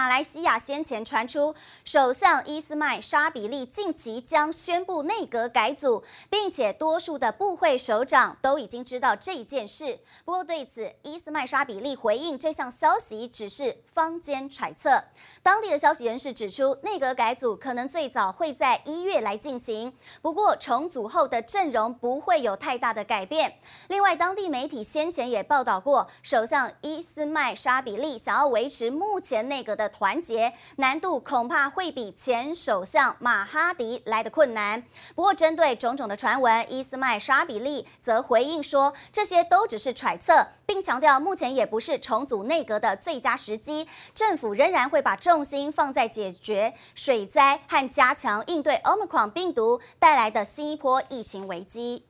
马来西亚先前传出，首相伊斯迈沙比利近期将宣布内阁改组，并且多数的部会首长都已经知道这件事。不过对此，伊斯迈沙比利回应这项消息只是坊间揣测。当地的消息人士指出，内阁改组可能最早会在一月来进行，不过重组后的阵容不会有太大的改变。另外，当地媒体先前也报道过，首相伊斯迈沙比利想要维持目前内阁的团结难度恐怕会比前首相马哈迪来得困难。不过，针对种种的传闻，伊斯迈沙比利则回应说，这些都只是揣测，并强调目前也不是重组内阁的最佳时机，政府仍然会把重心放在解决水灾和加强应对 Omicron 病毒带来的新一波疫情危机。